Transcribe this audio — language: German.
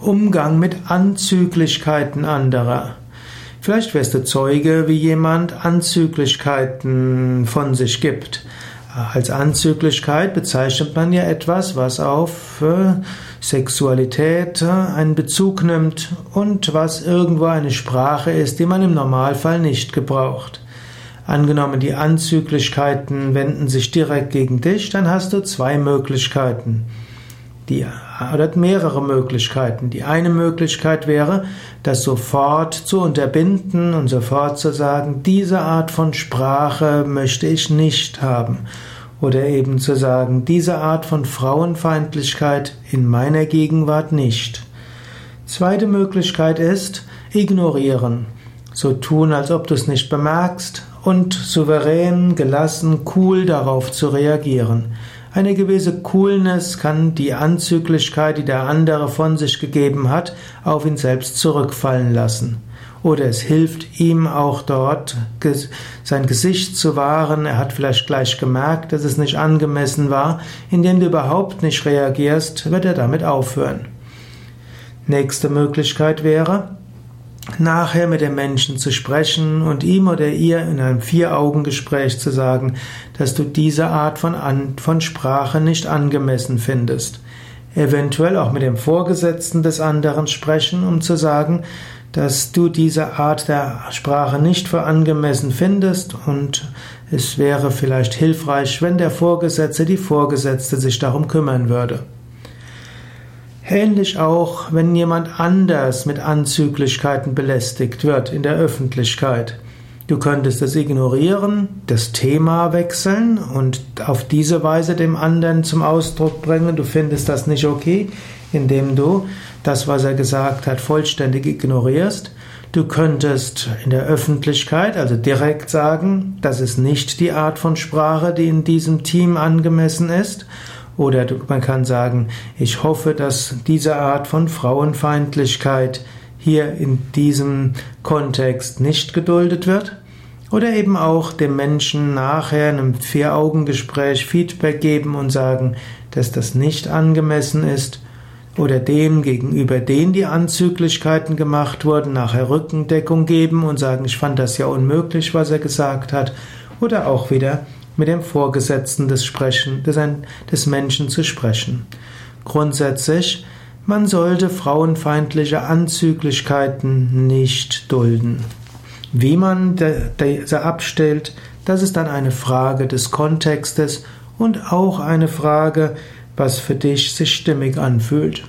Umgang mit Anzüglichkeiten anderer. Vielleicht wirst du Zeuge, wie jemand Anzüglichkeiten von sich gibt. Als Anzüglichkeit bezeichnet man ja etwas, was auf äh, Sexualität äh, einen Bezug nimmt und was irgendwo eine Sprache ist, die man im Normalfall nicht gebraucht. Angenommen, die Anzüglichkeiten wenden sich direkt gegen dich, dann hast du zwei Möglichkeiten. Die, oder mehrere Möglichkeiten. Die eine Möglichkeit wäre, das sofort zu unterbinden und sofort zu sagen, diese Art von Sprache möchte ich nicht haben. Oder eben zu sagen, diese Art von Frauenfeindlichkeit in meiner Gegenwart nicht. Zweite Möglichkeit ist, ignorieren. So tun, als ob du es nicht bemerkst und souverän, gelassen, cool darauf zu reagieren. Eine gewisse Coolness kann die Anzüglichkeit, die der andere von sich gegeben hat, auf ihn selbst zurückfallen lassen. Oder es hilft ihm auch dort, sein Gesicht zu wahren. Er hat vielleicht gleich gemerkt, dass es nicht angemessen war. Indem du überhaupt nicht reagierst, wird er damit aufhören. Nächste Möglichkeit wäre, nachher mit dem Menschen zu sprechen und ihm oder ihr in einem Vier-Augen-Gespräch zu sagen, dass du diese Art von, An von Sprache nicht angemessen findest. Eventuell auch mit dem Vorgesetzten des anderen sprechen, um zu sagen, dass du diese Art der Sprache nicht für angemessen findest und es wäre vielleicht hilfreich, wenn der Vorgesetzte, die Vorgesetzte sich darum kümmern würde. Ähnlich auch, wenn jemand anders mit Anzüglichkeiten belästigt wird in der Öffentlichkeit. Du könntest es ignorieren, das Thema wechseln und auf diese Weise dem anderen zum Ausdruck bringen, du findest das nicht okay, indem du das, was er gesagt hat, vollständig ignorierst. Du könntest in der Öffentlichkeit, also direkt sagen, das ist nicht die Art von Sprache, die in diesem Team angemessen ist. Oder man kann sagen, ich hoffe, dass diese Art von Frauenfeindlichkeit hier in diesem Kontext nicht geduldet wird. Oder eben auch dem Menschen nachher in einem Vier-Augen-Gespräch Feedback geben und sagen, dass das nicht angemessen ist. Oder dem gegenüber, den die Anzüglichkeiten gemacht wurden, nachher Rückendeckung geben und sagen, ich fand das ja unmöglich, was er gesagt hat. Oder auch wieder mit dem Vorgesetzten des, Sprechen, des, des Menschen zu sprechen. Grundsätzlich, man sollte frauenfeindliche Anzüglichkeiten nicht dulden. Wie man diese abstellt, das ist dann eine Frage des Kontextes und auch eine Frage, was für dich sich stimmig anfühlt.